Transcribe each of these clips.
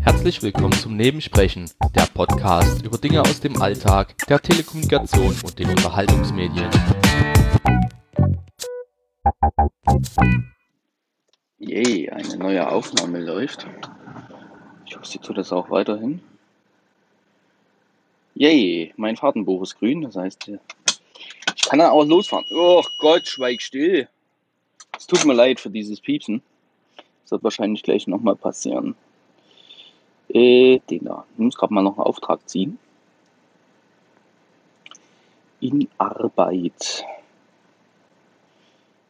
Herzlich willkommen zum Nebensprechen, der Podcast über Dinge aus dem Alltag, der Telekommunikation und den Unterhaltungsmedien. Yay, eine neue Aufnahme läuft. Ich hoffe, sie tut das auch weiterhin. Yay, mein Fahrtenbuch ist grün, das heißt, ich kann dann auch losfahren. Oh Gott, schweig still. Es tut mir leid für dieses Piepsen. Das wird wahrscheinlich gleich nochmal passieren. Äh, den da. Ich muss gerade mal noch einen Auftrag ziehen. In Arbeit.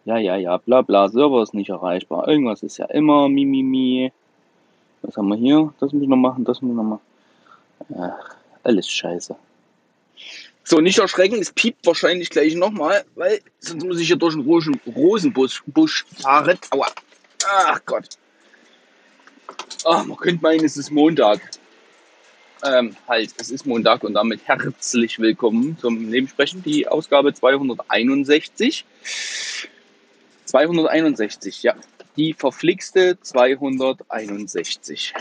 Ja, ja, ja, bla bla, Server ist nicht erreichbar. Irgendwas ist ja immer, mi, mi, mi. Was haben wir hier? Das muss ich noch machen, das muss ich noch machen. Ach, alles scheiße. So, nicht erschrecken, es piept wahrscheinlich gleich nochmal, weil sonst muss ich hier durch den Rosen, Rosenbusch Busch fahren. Aua. Ach Gott. Ach, man könnte meinen, es ist Montag. Ähm, halt, es ist Montag und damit herzlich willkommen zum Nebensprechen, die Ausgabe 261. 261, ja. Die verflixte 261.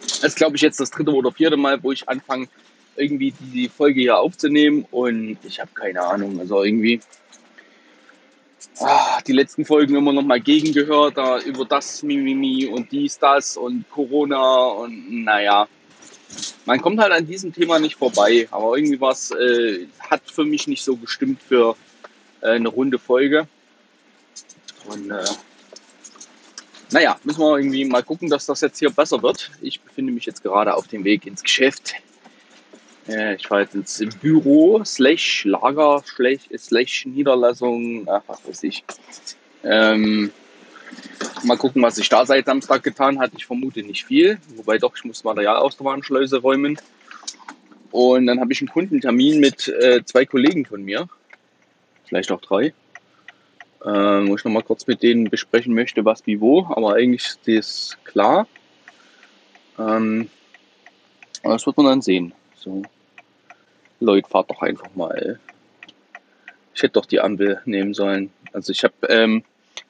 Das ist, glaube ich, jetzt das dritte oder vierte Mal, wo ich anfange, irgendwie die Folge hier aufzunehmen und ich habe keine Ahnung. Also irgendwie ah, die letzten Folgen immer noch mal gegengehört, da über das Mimimi und dies, das und Corona und naja. Man kommt halt an diesem Thema nicht vorbei, aber irgendwie was äh, hat für mich nicht so gestimmt für äh, eine runde Folge. Und äh, naja, müssen wir irgendwie mal gucken, dass das jetzt hier besser wird. Ich befinde mich jetzt gerade auf dem Weg ins Geschäft. Äh, ich fahre jetzt ins Büro, slash Lager, slash, slash Niederlassung, ach, was weiß ich. Ähm, mal gucken, was sich da seit Samstag getan hat. Ich vermute nicht viel, wobei doch, ich muss Material aus der Warenschleuse räumen. Und dann habe ich einen Kundentermin mit äh, zwei Kollegen von mir, vielleicht auch drei äh, wo ich nochmal kurz mit denen besprechen möchte, was wie wo, aber eigentlich ist das klar. Ähm, das wird man dann sehen. So. Leute, fahrt doch einfach mal. Ich hätte doch die Ampel nehmen sollen. Also ich habe, ähm,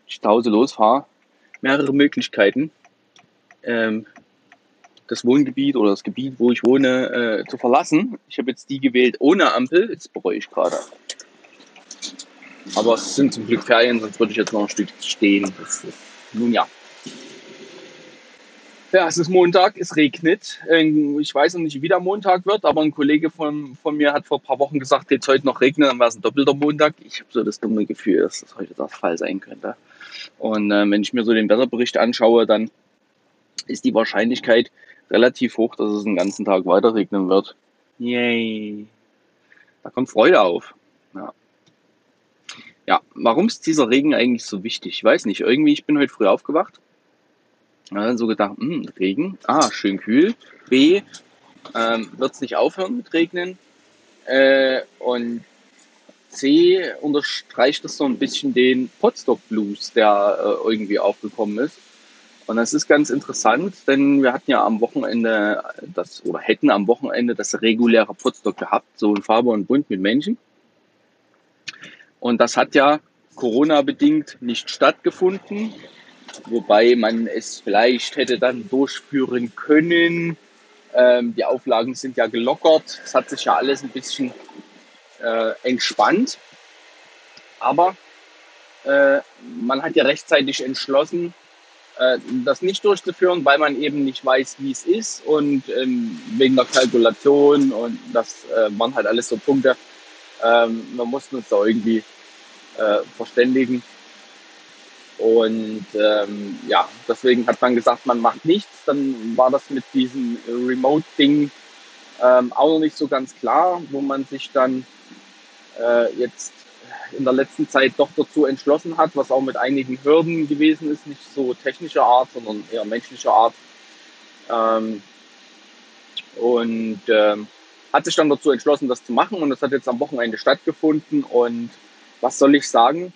ich zu Hause losfahre, mehrere Möglichkeiten, ähm, das Wohngebiet oder das Gebiet, wo ich wohne, äh, zu verlassen. Ich habe jetzt die gewählt ohne Ampel. Jetzt bereue ich gerade. Aber es sind zum Glück Ferien, sonst würde ich jetzt noch ein Stück stehen. Ist, nun ja. Ja, es ist Montag, es regnet. Ähm, ich weiß noch nicht, wie der Montag wird, aber ein Kollege von, von mir hat vor ein paar Wochen gesagt, jetzt heute noch regnen, dann wäre es ein doppelter Montag. Ich habe so das dumme Gefühl, dass das heute der Fall sein könnte. Und äh, wenn ich mir so den Wetterbericht anschaue, dann ist die Wahrscheinlichkeit relativ hoch, dass es den ganzen Tag weiter regnen wird. Yay. Da kommt Freude auf. Ja. Ja, warum ist dieser Regen eigentlich so wichtig? Ich weiß nicht. Irgendwie, ich bin heute früh aufgewacht. Ja, so gedacht, mh, hm, Regen, ah, schön kühl. B, ähm, wird es nicht aufhören mit Regnen. Äh, und C unterstreicht das so ein bisschen den Potstock Blues, der äh, irgendwie aufgekommen ist. Und das ist ganz interessant, denn wir hatten ja am Wochenende das oder hätten am Wochenende das reguläre Potstock gehabt, so ein Farbe und Bunt mit Menschen. Und das hat ja Corona-bedingt nicht stattgefunden, wobei man es vielleicht hätte dann durchführen können. Ähm, die Auflagen sind ja gelockert. Es hat sich ja alles ein bisschen äh, entspannt. Aber äh, man hat ja rechtzeitig entschlossen, äh, das nicht durchzuführen, weil man eben nicht weiß, wie es ist und ähm, wegen der Kalkulation und das äh, waren halt alles so Punkte. Ähm, wir mussten uns da irgendwie äh, verständigen. Und ähm, ja, deswegen hat man gesagt, man macht nichts. Dann war das mit diesem Remote-Ding ähm, auch noch nicht so ganz klar, wo man sich dann äh, jetzt in der letzten Zeit doch dazu entschlossen hat, was auch mit einigen Hürden gewesen ist, nicht so technischer Art, sondern eher menschlicher Art. Ähm, und ähm, hat sich dann dazu entschlossen, das zu machen und das hat jetzt am Wochenende stattgefunden und was soll ich sagen?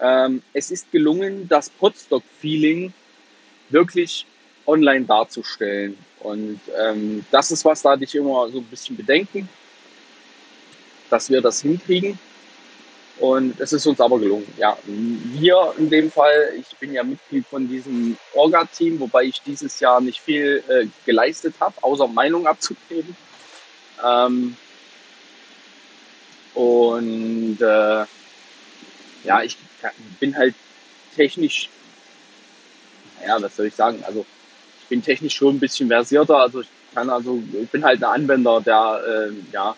Ähm, es ist gelungen, das Podstock-Feeling wirklich online darzustellen. Und ähm, das ist was, da hatte ich immer so ein bisschen Bedenken, dass wir das hinkriegen. Und es ist uns aber gelungen. Ja, wir in dem Fall, ich bin ja Mitglied von diesem Orga-Team, wobei ich dieses Jahr nicht viel äh, geleistet habe, außer Meinung abzugeben. Ähm, und äh, ja, ich bin halt technisch, ja, was soll ich sagen, also ich bin technisch schon ein bisschen versierter, also ich kann also, ich bin halt ein Anwender, der äh, ja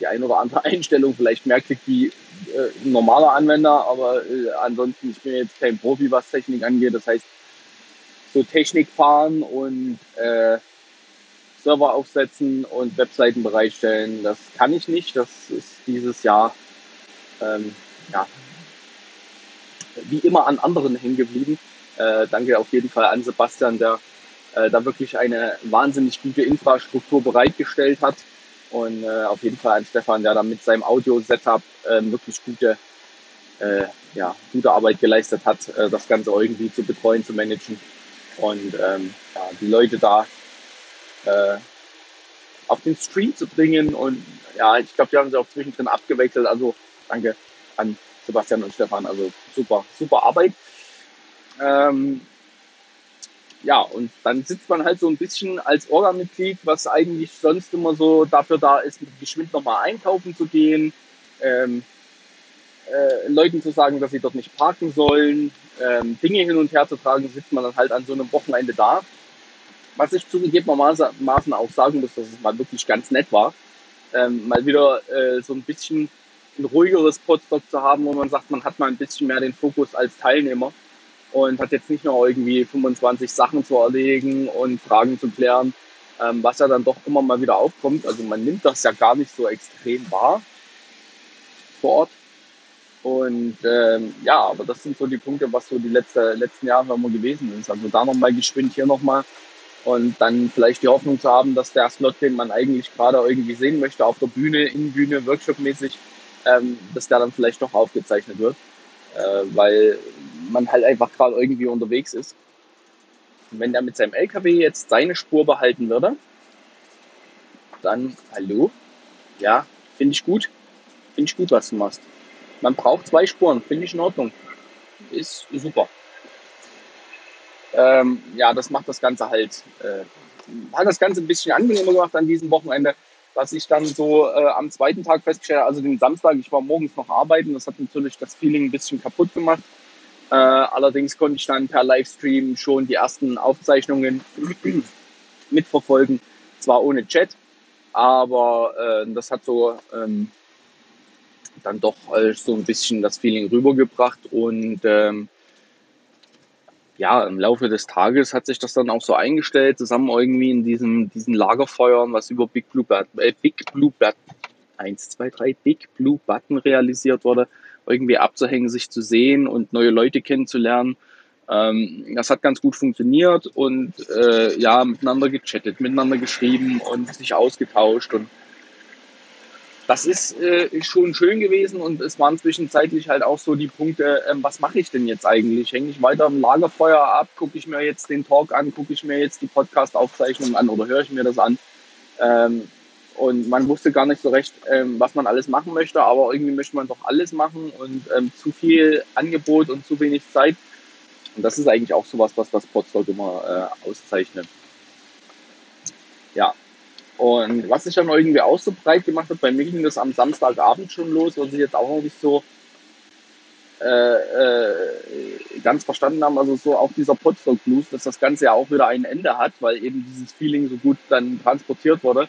die ein oder andere Einstellung vielleicht mehr kriegt wie äh, ein normaler Anwender, aber äh, ansonsten, ich bin jetzt kein Profi, was Technik angeht. Das heißt, so Technik fahren und äh, Server aufsetzen und Webseiten bereitstellen, das kann ich nicht. Das ist dieses Jahr ähm, ja, wie immer an anderen hängen geblieben. Äh, danke auf jeden Fall an Sebastian, der äh, da wirklich eine wahnsinnig gute Infrastruktur bereitgestellt hat. Und äh, auf jeden Fall an Stefan, der da mit seinem Audio-Setup äh, wirklich gute, äh, ja, gute Arbeit geleistet hat, äh, das Ganze irgendwie zu betreuen, zu managen. Und ähm, ja, die Leute da äh, auf den Stream zu bringen. Und ja, ich glaube, die haben sich auch zwischendrin abgewechselt. Also danke an Sebastian und Stefan. Also super, super Arbeit. Ähm, ja, und dann sitzt man halt so ein bisschen als Orga-Mitglied, was eigentlich sonst immer so dafür da ist, geschwind nochmal einkaufen zu gehen, ähm, äh, Leuten zu sagen, dass sie dort nicht parken sollen, ähm, Dinge hin und her zu tragen, sitzt man dann halt an so einem Wochenende da. Was ich zugegebenermaßen auch sagen muss, dass es mal wirklich ganz nett war, ähm, mal wieder äh, so ein bisschen ein ruhigeres Podstock zu haben, wo man sagt, man hat mal ein bisschen mehr den Fokus als Teilnehmer und hat jetzt nicht nur irgendwie 25 Sachen zu erlegen und Fragen zu klären, ähm, was ja dann doch immer mal wieder aufkommt. Also man nimmt das ja gar nicht so extrem wahr vor Ort. Und ähm, ja, aber das sind so die Punkte, was so die letzte, letzten Jahre immer gewesen ist. Also da nochmal geschwind, hier nochmal. Und dann vielleicht die Hoffnung zu haben, dass der Slot, den man eigentlich gerade irgendwie sehen möchte, auf der Bühne, in Bühne, Workshop-mäßig, ähm, dass der dann vielleicht doch aufgezeichnet wird äh, weil man halt einfach gerade irgendwie unterwegs ist. Und wenn der mit seinem LKW jetzt seine Spur behalten würde, dann, hallo, ja, finde ich gut. Finde ich gut, was du machst. Man braucht zwei Spuren, finde ich in Ordnung. Ist super. Ähm, ja, das macht das Ganze halt, äh, hat das Ganze ein bisschen angenehmer gemacht an diesem Wochenende was ich dann so äh, am zweiten Tag festgestellt habe, also den Samstag, ich war morgens noch arbeiten, das hat natürlich das Feeling ein bisschen kaputt gemacht. Äh, allerdings konnte ich dann per Livestream schon die ersten Aufzeichnungen mitverfolgen, zwar ohne Chat, aber äh, das hat so ähm, dann doch äh, so ein bisschen das Feeling rübergebracht und ähm, ja, im Laufe des Tages hat sich das dann auch so eingestellt, zusammen irgendwie in diesem, diesen Lagerfeuern, was über Big Blue, äh, Big Blue Button, 1, 2, 3, Big Blue Button realisiert wurde, irgendwie abzuhängen, sich zu sehen und neue Leute kennenzulernen. Ähm, das hat ganz gut funktioniert und äh, ja, miteinander gechattet, miteinander geschrieben und sich ausgetauscht und das ist äh, schon schön gewesen und es waren zwischenzeitlich halt auch so die Punkte, ähm, was mache ich denn jetzt eigentlich? Hänge ich weiter im Lagerfeuer ab? Gucke ich mir jetzt den Talk an? Gucke ich mir jetzt die Podcast-Aufzeichnung an oder höre ich mir das an? Ähm, und man wusste gar nicht so recht, ähm, was man alles machen möchte, aber irgendwie möchte man doch alles machen und ähm, zu viel Angebot und zu wenig Zeit. Und das ist eigentlich auch sowas, was das Podstock immer äh, auszeichnet. Ja, und was sich dann irgendwie auch so breit gemacht hat, bei mir ging das am Samstagabend schon los, was ich jetzt auch noch nicht so äh, äh, ganz verstanden haben, also so auch dieser Podstock Blues, dass das Ganze ja auch wieder ein Ende hat, weil eben dieses Feeling so gut dann transportiert wurde.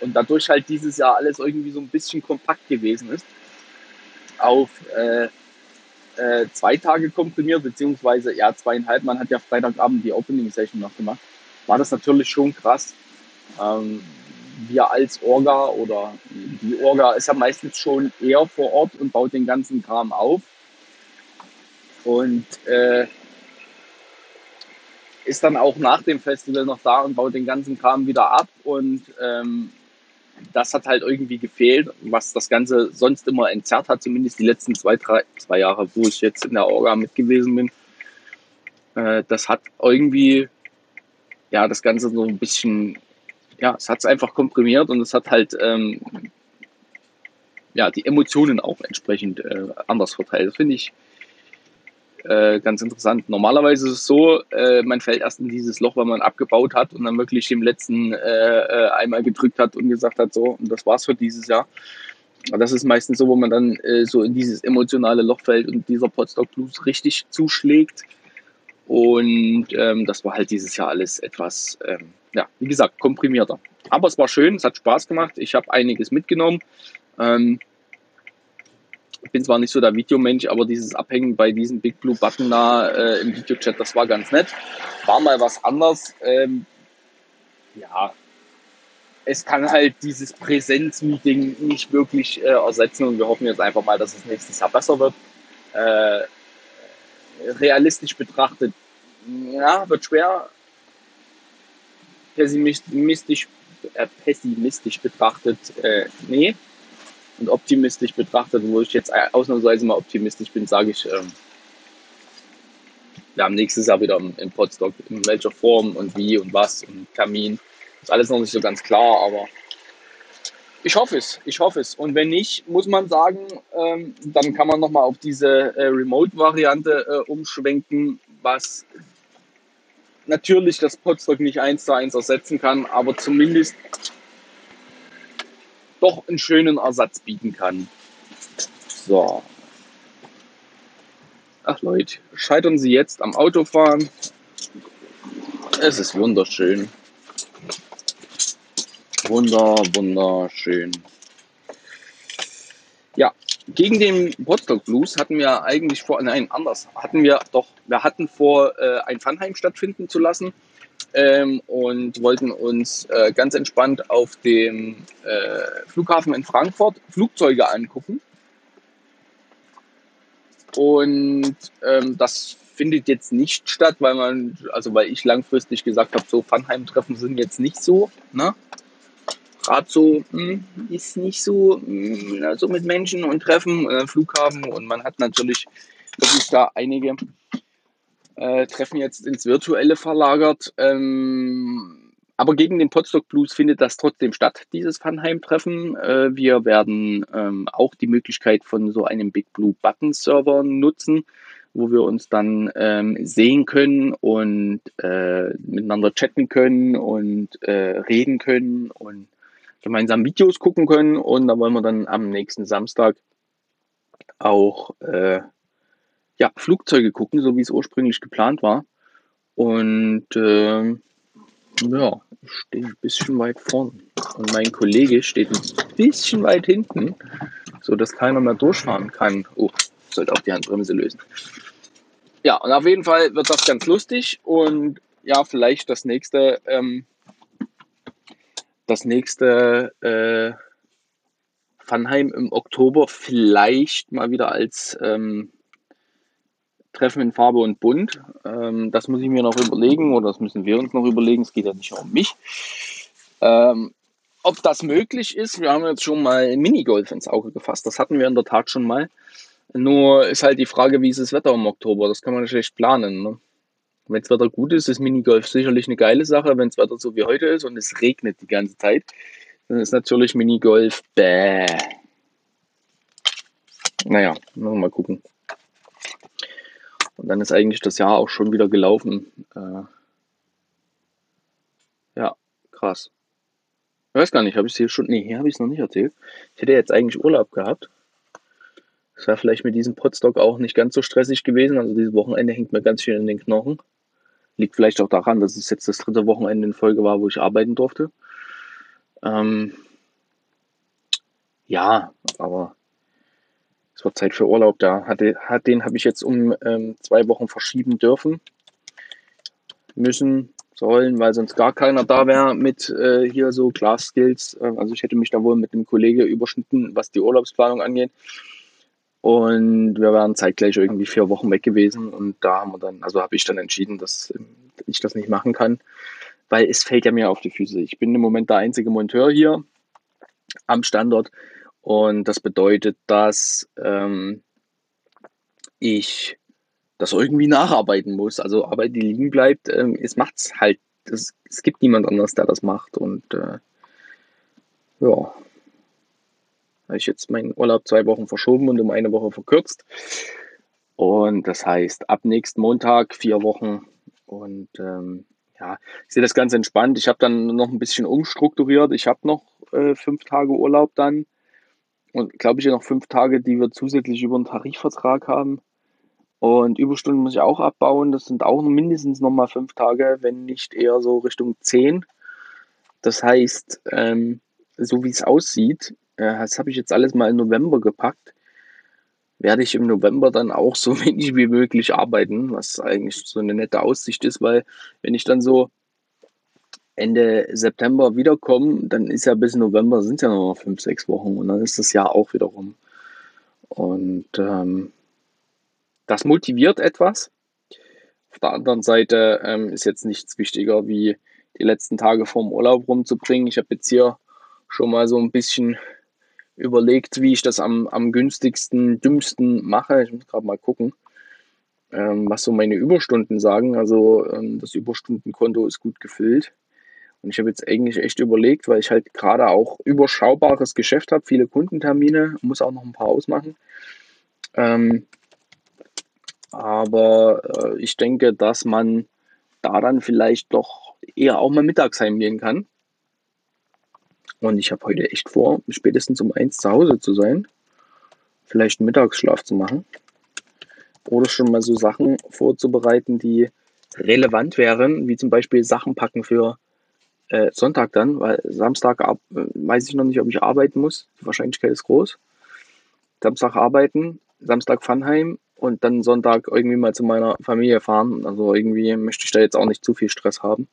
Und dadurch halt dieses Jahr alles irgendwie so ein bisschen kompakt gewesen ist. Auf äh, äh, zwei Tage komprimiert, beziehungsweise ja zweieinhalb, man hat ja Freitagabend die Opening Session noch gemacht, war das natürlich schon krass ähm, wir als Orga oder die Orga ist ja meistens schon eher vor Ort und baut den ganzen Kram auf. Und äh, ist dann auch nach dem Festival noch da und baut den ganzen Kram wieder ab. Und ähm, das hat halt irgendwie gefehlt, was das Ganze sonst immer entzerrt hat, zumindest die letzten zwei, drei, zwei Jahre, wo ich jetzt in der Orga mit gewesen bin. Äh, das hat irgendwie ja das Ganze so ein bisschen ja, es hat es einfach komprimiert und es hat halt ähm, ja, die Emotionen auch entsprechend äh, anders verteilt. Das finde ich äh, ganz interessant. Normalerweise ist es so, äh, man fällt erst in dieses Loch, wenn man abgebaut hat und dann wirklich dem letzten äh, äh, einmal gedrückt hat und gesagt hat, so, und das war's für dieses Jahr. Aber das ist meistens so, wo man dann äh, so in dieses emotionale Loch fällt und dieser Potsdok Blues richtig zuschlägt. Und ähm, das war halt dieses Jahr alles etwas, ähm, ja, wie gesagt, komprimierter. Aber es war schön, es hat Spaß gemacht. Ich habe einiges mitgenommen. Ähm, bin zwar nicht so der Videomensch, aber dieses Abhängen bei diesem Big Blue Button da äh, im Videochat, das war ganz nett. War mal was anderes. Ähm, ja, es kann halt dieses Präsenzmeeting nicht wirklich äh, ersetzen und wir hoffen jetzt einfach mal, dass es nächstes Jahr besser wird. Äh, realistisch betrachtet, ja, wird schwer. Pessimistisch, äh, pessimistisch betrachtet, äh, nee. Und optimistisch betrachtet, wo ich jetzt ausnahmsweise mal optimistisch bin, sage ich, ähm, wir haben nächstes Jahr wieder im Podstock, in welcher Form und wie und was und Termin. Ist alles noch nicht so ganz klar, aber ich hoffe es, ich hoffe es. Und wenn nicht, muss man sagen, ähm, dann kann man nochmal auf diese äh, Remote-Variante äh, umschwenken, was natürlich das Podstock nicht eins zu eins ersetzen kann, aber zumindest doch einen schönen Ersatz bieten kann. So. Ach Leute, scheitern Sie jetzt am Autofahren. Es ist wunderschön. Wunder, wunderschön. Gegen den Potsdok Blues hatten wir eigentlich vor, nein, anders, hatten wir doch, wir hatten vor, äh, ein Funheim stattfinden zu lassen ähm, und wollten uns äh, ganz entspannt auf dem äh, Flughafen in Frankfurt Flugzeuge angucken. Und ähm, das findet jetzt nicht statt, weil man, also weil ich langfristig gesagt habe, so Funheim-Treffen sind jetzt nicht so, ne? Gerade so mh, hm, ist nicht so, mh, hm, also mit Menschen und Treffen, äh, Flughafen und man hat natürlich wirklich da einige äh, Treffen jetzt ins Virtuelle verlagert. Ähm, aber gegen den Potsdok Blues findet das trotzdem statt, dieses Funheim-Treffen. Äh, wir werden ähm, auch die Möglichkeit von so einem Big Blue Button Server nutzen, wo wir uns dann ähm, sehen können und äh, miteinander chatten können und äh, reden können und gemeinsam Videos gucken können. Und da wollen wir dann am nächsten Samstag auch äh, ja, Flugzeuge gucken, so wie es ursprünglich geplant war. Und äh, ja, ich stehe ein bisschen weit vorne. Und mein Kollege steht ein bisschen weit hinten, sodass keiner mehr durchfahren kann. Oh, sollte auch die Handbremse lösen. Ja, und auf jeden Fall wird das ganz lustig. Und ja, vielleicht das nächste, ähm, das nächste äh, Funheim im Oktober vielleicht mal wieder als ähm, Treffen in Farbe und Bunt. Ähm, das muss ich mir noch überlegen oder das müssen wir uns noch überlegen. Es geht ja nicht um mich. Ähm, ob das möglich ist, wir haben jetzt schon mal Minigolf ins Auge gefasst. Das hatten wir in der Tat schon mal. Nur ist halt die Frage, wie ist das Wetter im Oktober? Das kann man schlecht planen. Ne? Wenn das Wetter gut ist, ist Minigolf sicherlich eine geile Sache. Wenn das Wetter so wie heute ist und es regnet die ganze Zeit, dann ist natürlich Minigolf bäh. Naja, mal gucken. Und dann ist eigentlich das Jahr auch schon wieder gelaufen. Äh, ja, krass. Ich weiß gar nicht, habe ich es hier schon. Nee, hier habe ich es noch nicht erzählt. Ich hätte jetzt eigentlich Urlaub gehabt. Es wäre vielleicht mit diesem Potstock auch nicht ganz so stressig gewesen. Also dieses Wochenende hängt mir ganz schön in den Knochen. Liegt vielleicht auch daran, dass es jetzt das dritte Wochenende in Folge war, wo ich arbeiten durfte. Ähm, ja, aber es war Zeit für Urlaub da. Hat, den habe ich jetzt um ähm, zwei Wochen verschieben dürfen, müssen, sollen, weil sonst gar keiner da wäre mit äh, hier so Class Skills. Äh, also ich hätte mich da wohl mit dem Kollege überschnitten, was die Urlaubsplanung angeht. Und wir waren zeitgleich irgendwie vier Wochen weg gewesen und da haben wir dann, also habe ich dann entschieden, dass ich das nicht machen kann, weil es fällt ja mir auf die Füße. Ich bin im Moment der einzige Monteur hier am Standort und das bedeutet, dass ähm, ich das irgendwie nacharbeiten muss. Also Arbeit, die liegen bleibt, ähm, es macht's halt. Es, es gibt niemand anders, der das macht. Und äh, ja. Habe ich jetzt meinen Urlaub zwei Wochen verschoben und um eine Woche verkürzt. Und das heißt, ab nächsten Montag vier Wochen. Und ähm, ja, ich sehe das ganz entspannt. Ich habe dann noch ein bisschen umstrukturiert. Ich habe noch äh, fünf Tage Urlaub dann. Und glaube ich, noch fünf Tage, die wir zusätzlich über einen Tarifvertrag haben. Und Überstunden muss ich auch abbauen. Das sind auch mindestens nochmal fünf Tage, wenn nicht eher so Richtung zehn. Das heißt, ähm, so wie es aussieht, das habe ich jetzt alles mal im November gepackt, werde ich im November dann auch so wenig wie möglich arbeiten, was eigentlich so eine nette Aussicht ist, weil wenn ich dann so Ende September wiederkomme, dann ist ja bis November sind ja noch fünf, sechs Wochen und dann ist das Jahr auch wieder rum. Und ähm, das motiviert etwas. Auf der anderen Seite ähm, ist jetzt nichts wichtiger, wie die letzten Tage vorm Urlaub rumzubringen. Ich habe jetzt hier schon mal so ein bisschen überlegt, wie ich das am, am günstigsten, dümmsten mache. Ich muss gerade mal gucken, ähm, was so meine Überstunden sagen. Also ähm, das Überstundenkonto ist gut gefüllt. Und ich habe jetzt eigentlich echt überlegt, weil ich halt gerade auch überschaubares Geschäft habe, viele Kundentermine, muss auch noch ein paar ausmachen. Ähm, aber äh, ich denke, dass man da dann vielleicht doch eher auch mal mittags heimgehen kann. Und ich habe heute echt vor, spätestens um eins zu Hause zu sein. Vielleicht einen Mittagsschlaf zu machen. Oder schon mal so Sachen vorzubereiten, die relevant wären, wie zum Beispiel Sachen packen für äh, Sonntag dann, weil Samstag ab, äh, weiß ich noch nicht, ob ich arbeiten muss. Die Wahrscheinlichkeit ist groß. Samstag arbeiten, Samstag Funheim und dann Sonntag irgendwie mal zu meiner Familie fahren. Also irgendwie möchte ich da jetzt auch nicht zu viel Stress haben.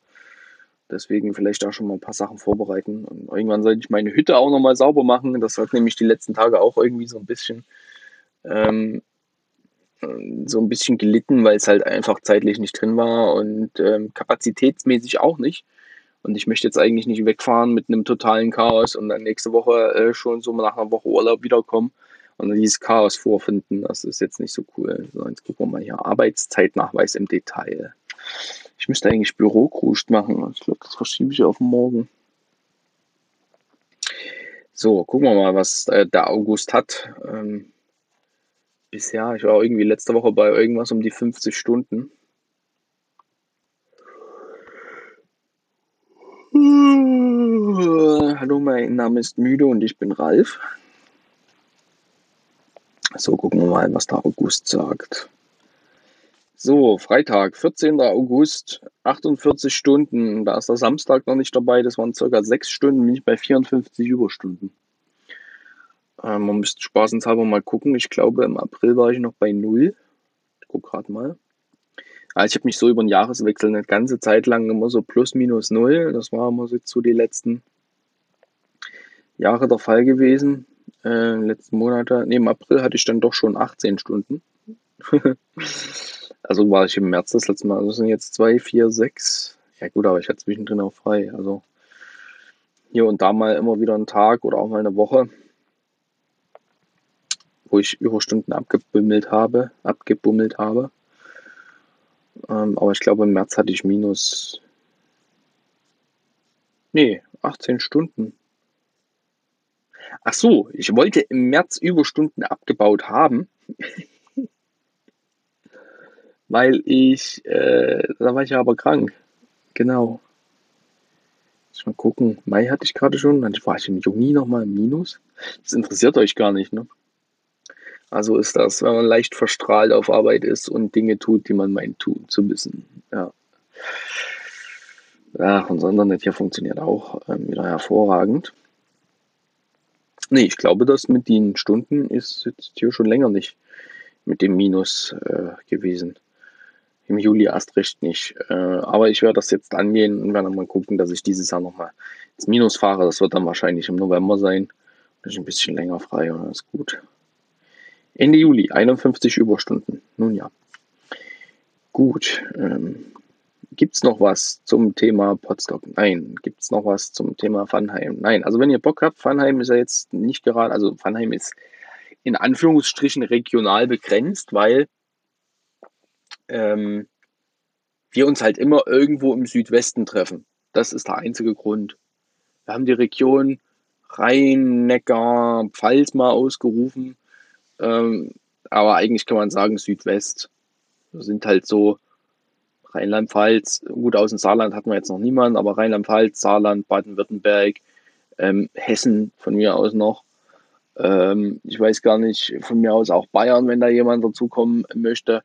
Deswegen vielleicht auch schon mal ein paar Sachen vorbereiten. Und irgendwann sollte ich meine Hütte auch nochmal sauber machen. Das hat nämlich die letzten Tage auch irgendwie so ein bisschen ähm, so ein bisschen gelitten, weil es halt einfach zeitlich nicht drin war und ähm, kapazitätsmäßig auch nicht. Und ich möchte jetzt eigentlich nicht wegfahren mit einem totalen Chaos und dann nächste Woche äh, schon so nach einer Woche Urlaub wiederkommen und dann dieses Chaos vorfinden. Das ist jetzt nicht so cool. So, jetzt gucken wir mal hier. Arbeitszeitnachweis im Detail. Ich müsste eigentlich Bürokrust machen. Ich glaube, das verschiebe ich auf morgen. So, gucken wir mal, was äh, der August hat. Ähm, bisher, ich war irgendwie letzte Woche bei irgendwas um die 50 Stunden. Hallo, mein Name ist Müde und ich bin Ralf. So, gucken wir mal, was der August sagt. So, Freitag, 14. August, 48 Stunden. Da ist der Samstag noch nicht dabei. Das waren circa 6 Stunden, bin ich bei 54 Überstunden. Ähm, man müsste spaßenshalber mal gucken. Ich glaube, im April war ich noch bei 0. Ich gucke gerade mal. Also ich habe mich so über den Jahreswechsel eine ganze Zeit lang immer so plus minus 0. Das war immer so die letzten Jahre der Fall gewesen äh, letzten Monate, nee, im April hatte ich dann doch schon 18 Stunden. also war ich im März das letzte Mal. Also sind jetzt zwei, vier, sechs. Ja gut, aber ich hatte zwischendrin auch frei. Also hier und da mal immer wieder einen Tag oder auch mal eine Woche, wo ich Überstunden abgebummelt habe, abgebummelt habe. Ähm, aber ich glaube, im März hatte ich minus. Nee, 18 Stunden. Ach so, ich wollte im März Überstunden abgebaut haben, weil ich, äh, da war ich ja aber krank. Genau. Mal gucken. Mai hatte ich gerade schon, dann war ich im Juni nochmal im Minus. Das interessiert euch gar nicht, ne? Also ist das, wenn man leicht verstrahlt auf Arbeit ist und Dinge tut, die man meint tun zu müssen. Ja. Ja, unser Internet hier funktioniert auch ähm, wieder hervorragend. Nee, ich glaube, das mit den Stunden ist jetzt hier schon länger nicht mit dem Minus äh, gewesen. Im Juli erst recht nicht. Äh, aber ich werde das jetzt angehen und werde mal gucken, dass ich dieses Jahr nochmal ins Minus fahre. Das wird dann wahrscheinlich im November sein. Bin ich ein bisschen länger frei und das ist gut. Ende Juli, 51 Überstunden. Nun ja. Gut. Ähm, Gibt es noch was zum Thema Potsdok? Nein. Gibt es noch was zum Thema Funheim? Nein. Also wenn ihr Bock habt, Funheim ist ja jetzt nicht gerade, also Funheim ist in Anführungsstrichen regional begrenzt, weil ähm, wir uns halt immer irgendwo im Südwesten treffen. Das ist der einzige Grund. Wir haben die Region Rhein-Neckar-Pfalz mal ausgerufen. Ähm, aber eigentlich kann man sagen Südwest. Wir sind halt so Rheinland-Pfalz, gut aus dem Saarland hatten wir jetzt noch niemanden, aber Rheinland-Pfalz, Saarland, Baden-Württemberg, ähm, Hessen von mir aus noch. Ähm, ich weiß gar nicht, von mir aus auch Bayern, wenn da jemand dazukommen möchte.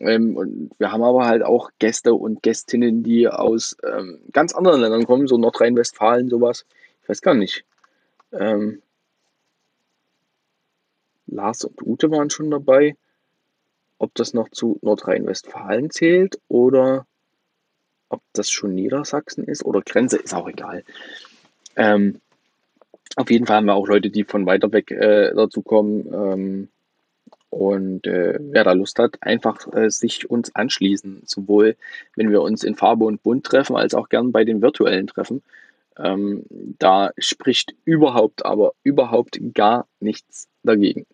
Ähm, und wir haben aber halt auch Gäste und Gästinnen, die aus ähm, ganz anderen Ländern kommen, so Nordrhein-Westfalen, sowas. Ich weiß gar nicht. Ähm, Lars und Ute waren schon dabei. Ob das noch zu Nordrhein-Westfalen zählt oder ob das schon Niedersachsen ist oder Grenze, ist auch egal. Ähm, auf jeden Fall haben wir auch Leute, die von weiter weg äh, dazu kommen. Und äh, wer da Lust hat, einfach äh, sich uns anschließen. Sowohl wenn wir uns in Farbe und Bunt treffen, als auch gern bei den virtuellen Treffen. Ähm, da spricht überhaupt, aber überhaupt gar nichts dagegen.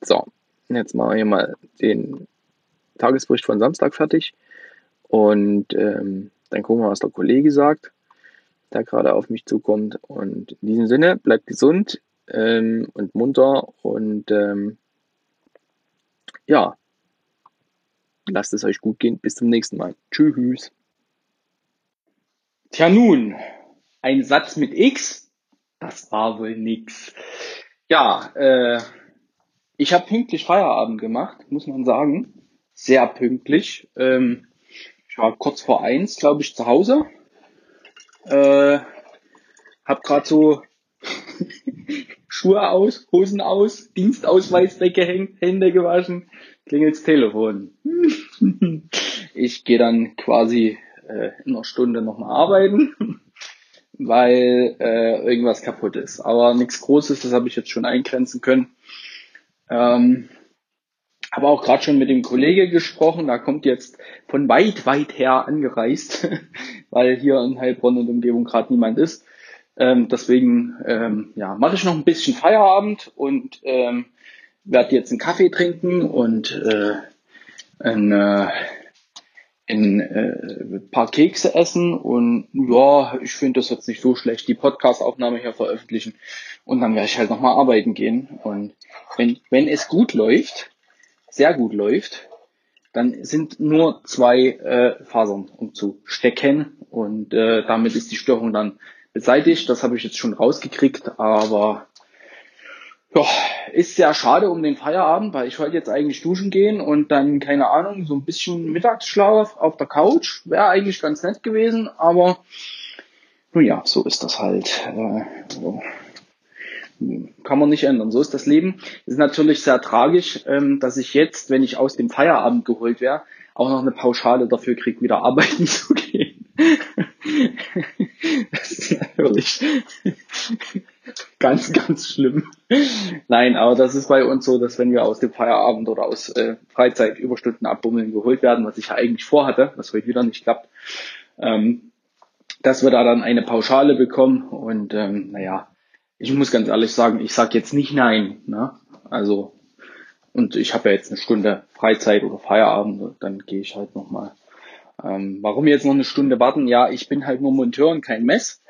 So, jetzt machen wir hier mal den Tagesbericht von Samstag fertig. Und ähm, dann gucken wir, was der Kollege sagt, der gerade auf mich zukommt. Und in diesem Sinne, bleibt gesund ähm, und munter und ähm, ja, lasst es euch gut gehen. Bis zum nächsten Mal. Tschüss. Tja nun, ein Satz mit X, das war wohl nix. Ja, äh, ich habe pünktlich Feierabend gemacht, muss man sagen. Sehr pünktlich. Ähm, ich war kurz vor eins, glaube ich, zu Hause. Äh, hab gerade so Schuhe aus, Hosen aus, Dienstausweis weggehängt, Hände gewaschen, klingelt's Telefon. ich gehe dann quasi äh, in einer Stunde nochmal arbeiten, weil äh, irgendwas kaputt ist. Aber nichts Großes, das habe ich jetzt schon eingrenzen können. Ähm, habe auch gerade schon mit dem Kollege gesprochen, da kommt jetzt von weit, weit her angereist, weil hier in Heilbronn und Umgebung gerade niemand ist. Ähm, deswegen ähm, ja, mache ich noch ein bisschen Feierabend und ähm, werde jetzt einen Kaffee trinken und äh, ein, äh, ein äh, paar Kekse essen und ja, ich finde das jetzt nicht so schlecht, die Podcast-Aufnahme hier veröffentlichen und dann werde ich halt nochmal arbeiten gehen und wenn, wenn es gut läuft, sehr gut läuft, dann sind nur zwei äh, Fasern umzustecken und äh, damit ist die Störung dann beseitigt. Das habe ich jetzt schon rausgekriegt, aber ja, ist sehr schade um den Feierabend, weil ich wollte jetzt eigentlich duschen gehen und dann, keine Ahnung, so ein bisschen Mittagsschlaf auf der Couch. Wäre eigentlich ganz nett gewesen, aber nun ja, so ist das halt. Äh, so kann man nicht ändern. So ist das Leben. Es ist natürlich sehr tragisch, ähm, dass ich jetzt, wenn ich aus dem Feierabend geholt wäre, auch noch eine Pauschale dafür kriege, wieder arbeiten zu gehen. Das ist natürlich ganz, ganz schlimm. Nein, aber das ist bei uns so, dass wenn wir aus dem Feierabend oder aus äh, Freizeit Überstunden abbummeln geholt werden, was ich ja eigentlich vorhatte, was heute wieder nicht klappt, ähm, dass wir da dann eine Pauschale bekommen und ähm, naja, ich muss ganz ehrlich sagen, ich sage jetzt nicht nein. Ne? Also, und ich habe ja jetzt eine Stunde Freizeit oder Feierabend, dann gehe ich halt nochmal. Ähm, warum jetzt noch eine Stunde warten? Ja, ich bin halt nur Monteur und kein Mess.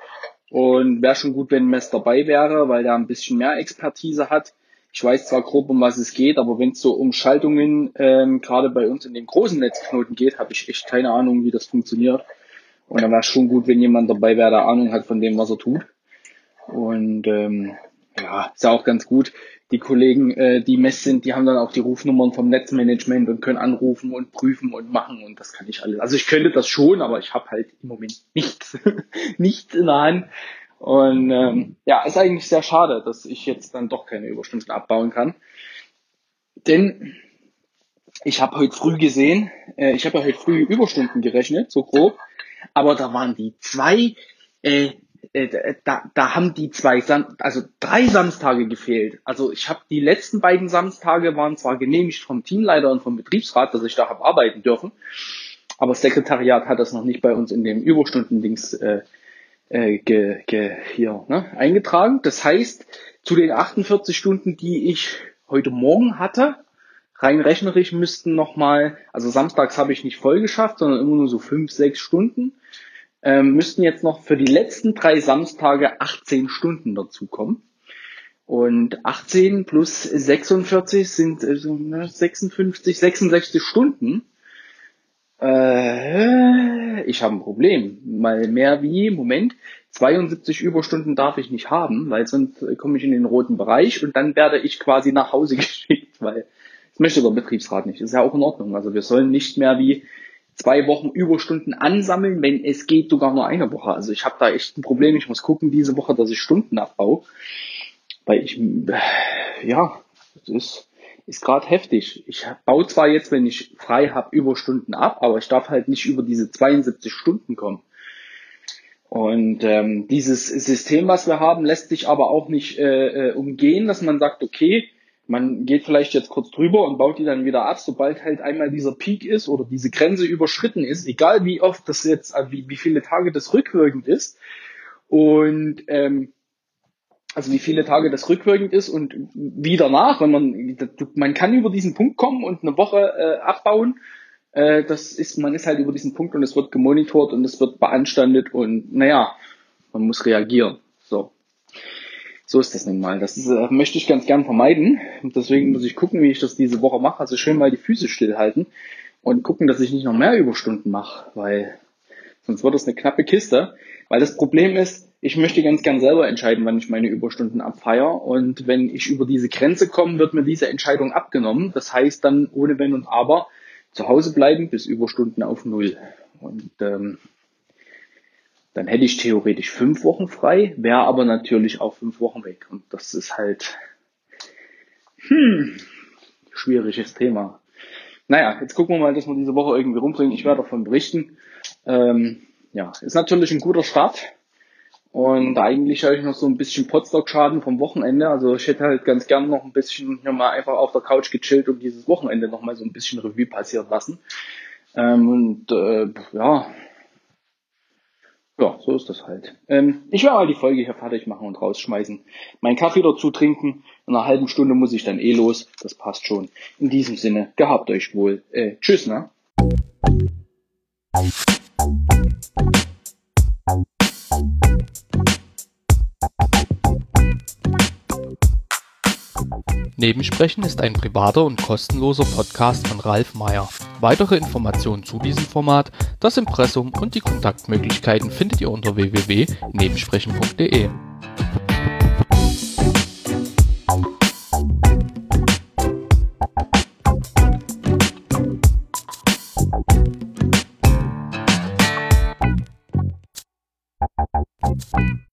Und wäre schon gut, wenn Mess dabei wäre, weil der ein bisschen mehr Expertise hat. Ich weiß zwar grob, um was es geht, aber wenn es so um Schaltungen ähm, gerade bei uns in den großen Netzknoten geht, habe ich echt keine Ahnung, wie das funktioniert. Und dann wäre schon gut, wenn jemand dabei wäre, der Ahnung hat von dem, was er tut. Und ähm, ja, ist ja auch ganz gut. Die Kollegen, äh, die Mess sind, die haben dann auch die Rufnummern vom Netzmanagement und können anrufen und prüfen und machen und das kann ich alles. Also ich könnte das schon, aber ich habe halt im Moment nichts, nichts in der Hand. Und ähm, ja, ist eigentlich sehr schade, dass ich jetzt dann doch keine Überstunden abbauen kann. Denn ich habe heute früh gesehen, äh, ich habe ja heute früh Überstunden gerechnet, so grob, aber da waren die zwei äh, äh, da, da haben die zwei, Sam also drei Samstage gefehlt. Also ich habe die letzten beiden Samstage waren zwar genehmigt vom Teamleiter und vom Betriebsrat, dass ich da habe arbeiten dürfen, aber das Sekretariat hat das noch nicht bei uns in dem Überstundendings äh, äh, ge, ge, hier ne, eingetragen. Das heißt, zu den 48 Stunden, die ich heute Morgen hatte, rein rechnerisch müssten nochmal, also samstags habe ich nicht voll geschafft, sondern immer nur so fünf, sechs Stunden ähm, müssten jetzt noch für die letzten drei Samstage 18 Stunden dazukommen. Und 18 plus 46 sind äh, 56, 66 Stunden. Äh, ich habe ein Problem. Mal mehr wie, Moment, 72 Überstunden darf ich nicht haben, weil sonst komme ich in den roten Bereich und dann werde ich quasi nach Hause geschickt, weil das möchte der Betriebsrat nicht. Das ist ja auch in Ordnung. Also wir sollen nicht mehr wie zwei Wochen Überstunden ansammeln, wenn es geht sogar nur eine Woche. Also ich habe da echt ein Problem. Ich muss gucken diese Woche, dass ich Stunden abbaue, weil ich, ja, das ist ist gerade heftig. Ich baue zwar jetzt, wenn ich frei habe, Überstunden ab, aber ich darf halt nicht über diese 72 Stunden kommen. Und ähm, dieses System, was wir haben, lässt sich aber auch nicht äh, äh, umgehen, dass man sagt, okay, man geht vielleicht jetzt kurz drüber und baut die dann wieder ab, sobald halt einmal dieser Peak ist oder diese Grenze überschritten ist, egal wie oft das jetzt, äh, wie, wie viele Tage das rückwirkend ist. Und ähm, also wie viele Tage das rückwirkend ist und wie danach, wenn man, man kann über diesen Punkt kommen und eine Woche äh, abbauen. Äh, das ist, man ist halt über diesen Punkt und es wird gemonitort und es wird beanstandet und naja, man muss reagieren. So. So ist das nun mal. Das ist, äh, möchte ich ganz gern vermeiden. Und deswegen muss ich gucken, wie ich das diese Woche mache. Also schön mal die Füße stillhalten und gucken, dass ich nicht noch mehr Überstunden mache, weil sonst wird das eine knappe Kiste. Weil das Problem ist, ich möchte ganz gern selber entscheiden, wann ich meine Überstunden abfeier. Und wenn ich über diese Grenze komme, wird mir diese Entscheidung abgenommen. Das heißt dann ohne Wenn und Aber zu Hause bleiben bis Überstunden auf Null. Und ähm, dann hätte ich theoretisch fünf Wochen frei, wäre aber natürlich auch fünf Wochen weg. Und das ist halt hm, schwieriges Thema. Naja, jetzt gucken wir mal, dass wir diese Woche irgendwie rumbringen. Ich werde davon berichten. Ähm, ja, ist natürlich ein guter Start. Und eigentlich habe ich noch so ein bisschen Potstock-Schaden vom Wochenende. Also ich hätte halt ganz gern noch ein bisschen hier mal einfach auf der Couch gechillt und dieses Wochenende noch mal so ein bisschen Revue passieren lassen. Ähm, und äh, ja, ja, so ist das halt. Ähm, ich werde mal die Folge hier fertig machen und rausschmeißen. Meinen Kaffee dazu trinken. In einer halben Stunde muss ich dann eh los. Das passt schon. In diesem Sinne, gehabt euch wohl. Äh, tschüss, ne? Nebensprechen ist ein privater und kostenloser Podcast von Ralf Meyer. Weitere Informationen zu diesem Format, das Impressum und die Kontaktmöglichkeiten findet ihr unter www.nebensprechen.de.